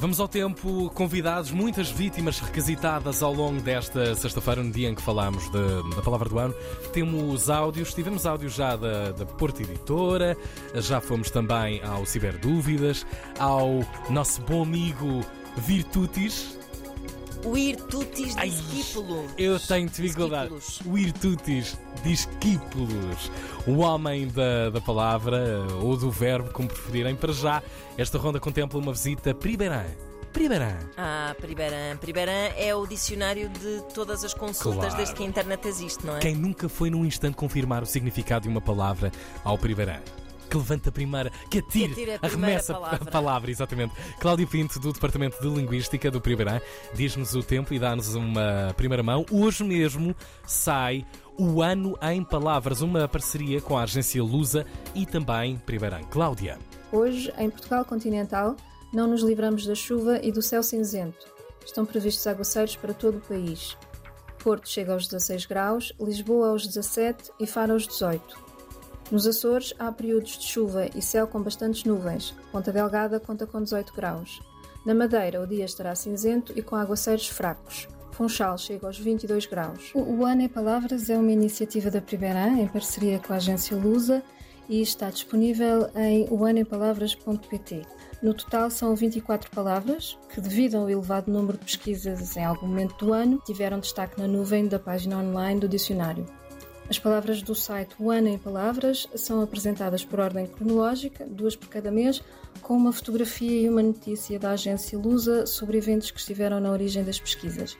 Vamos ao tempo, convidados, muitas vítimas requisitadas ao longo desta sexta-feira, no dia em que falámos de, da palavra do ano. Temos áudios, tivemos áudios já da, da Porta Editora, já fomos também ao Ciberdúvidas, ao nosso bom amigo Virtutis. O Irtutis discípulo. Eu tenho dificuldade. O Irtutis discípulos. O homem da, da palavra, ou do verbo, como preferirem. Para já, esta ronda contempla uma visita primeirã. Primeirã. Ah, Priberan. Priberan é o dicionário de todas as consultas Claro. desde que a internet existe, não é? Quem nunca foi num instante confirmar o significado de uma palavra ao primeirã? Que levanta a primeira, que atire, Que atire a primeira arremessa palavra. a palavra, exatamente. Cláudio Pinto, do Departamento de Linguística do Primeirã, diz-nos o tempo e dá-nos uma primeira mão. Hoje mesmo sai o Ano em Palavras, uma parceria com a agência Lusa e também Primeirã. Cláudia. Hoje, em Portugal continental, não nos livramos da chuva e do céu cinzento. Estão previstos aguaceiros para todo o país. Porto chega aos 16 graus, Lisboa aos 17 e Faro aos 18. Nos Açores há períodos de chuva e céu com bastantes nuvens. Ponta Delgada conta com 18 graus. Na Madeira o dia estará cinzento e com aguaceiros fracos. Funchal chega aos 22 graus. O Ano em Palavras é uma iniciativa da Primeira em parceria com a agência Lusa e está disponível em oanoempalavras.pt. No total são 24 palavras que, devido ao elevado número de pesquisas em algum momento do ano, tiveram destaque na nuvem da página online do dicionário. As palavras do site O Ano em Palavras são apresentadas por ordem cronológica, duas por cada mês, com uma fotografia e uma notícia da agência Lusa sobre eventos que estiveram na origem das pesquisas.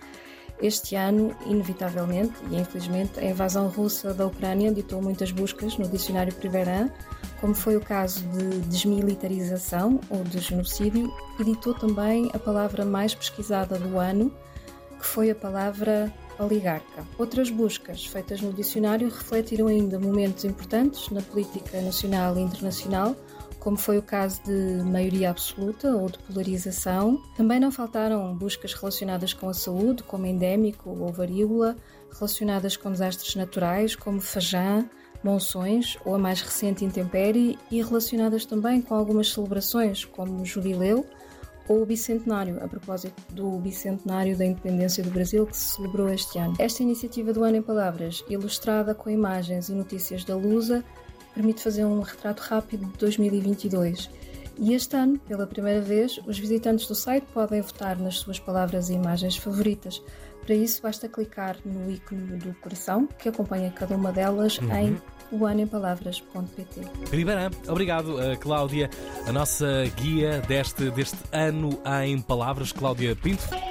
Este ano, inevitavelmente e infelizmente, a invasão russa da Ucrânia ditou muitas buscas no dicionário Primeirã, como foi o caso de desmilitarização ou de genocídio, e ditou também a palavra mais pesquisada do ano, que foi a palavra oligarca. Outras buscas feitas no dicionário refletiram ainda momentos importantes na política nacional e internacional, como foi o caso de maioria absoluta ou de polarização. Também não faltaram buscas relacionadas com a saúde, como endémico ou varíola, relacionadas com desastres naturais, como Fajã, monções ou a mais recente intempérie, e relacionadas também com algumas celebrações, como Jubileu ou o Bicentenário, a propósito do Bicentenário da Independência do Brasil que se celebrou este ano. Esta iniciativa do Ano em Palavras, ilustrada com imagens e notícias da Lusa, permite fazer um retrato rápido de 2022. E este ano, pela primeira vez, os visitantes do site podem votar nas suas palavras e imagens favoritas. Para isso, basta clicar no ícone do coração, que acompanha cada uma delas em oanoempalavras.pt. Primeirã, obrigado, eh, Cláudia, a nossa guia deste, deste ano em palavras, Cláudia Pinto.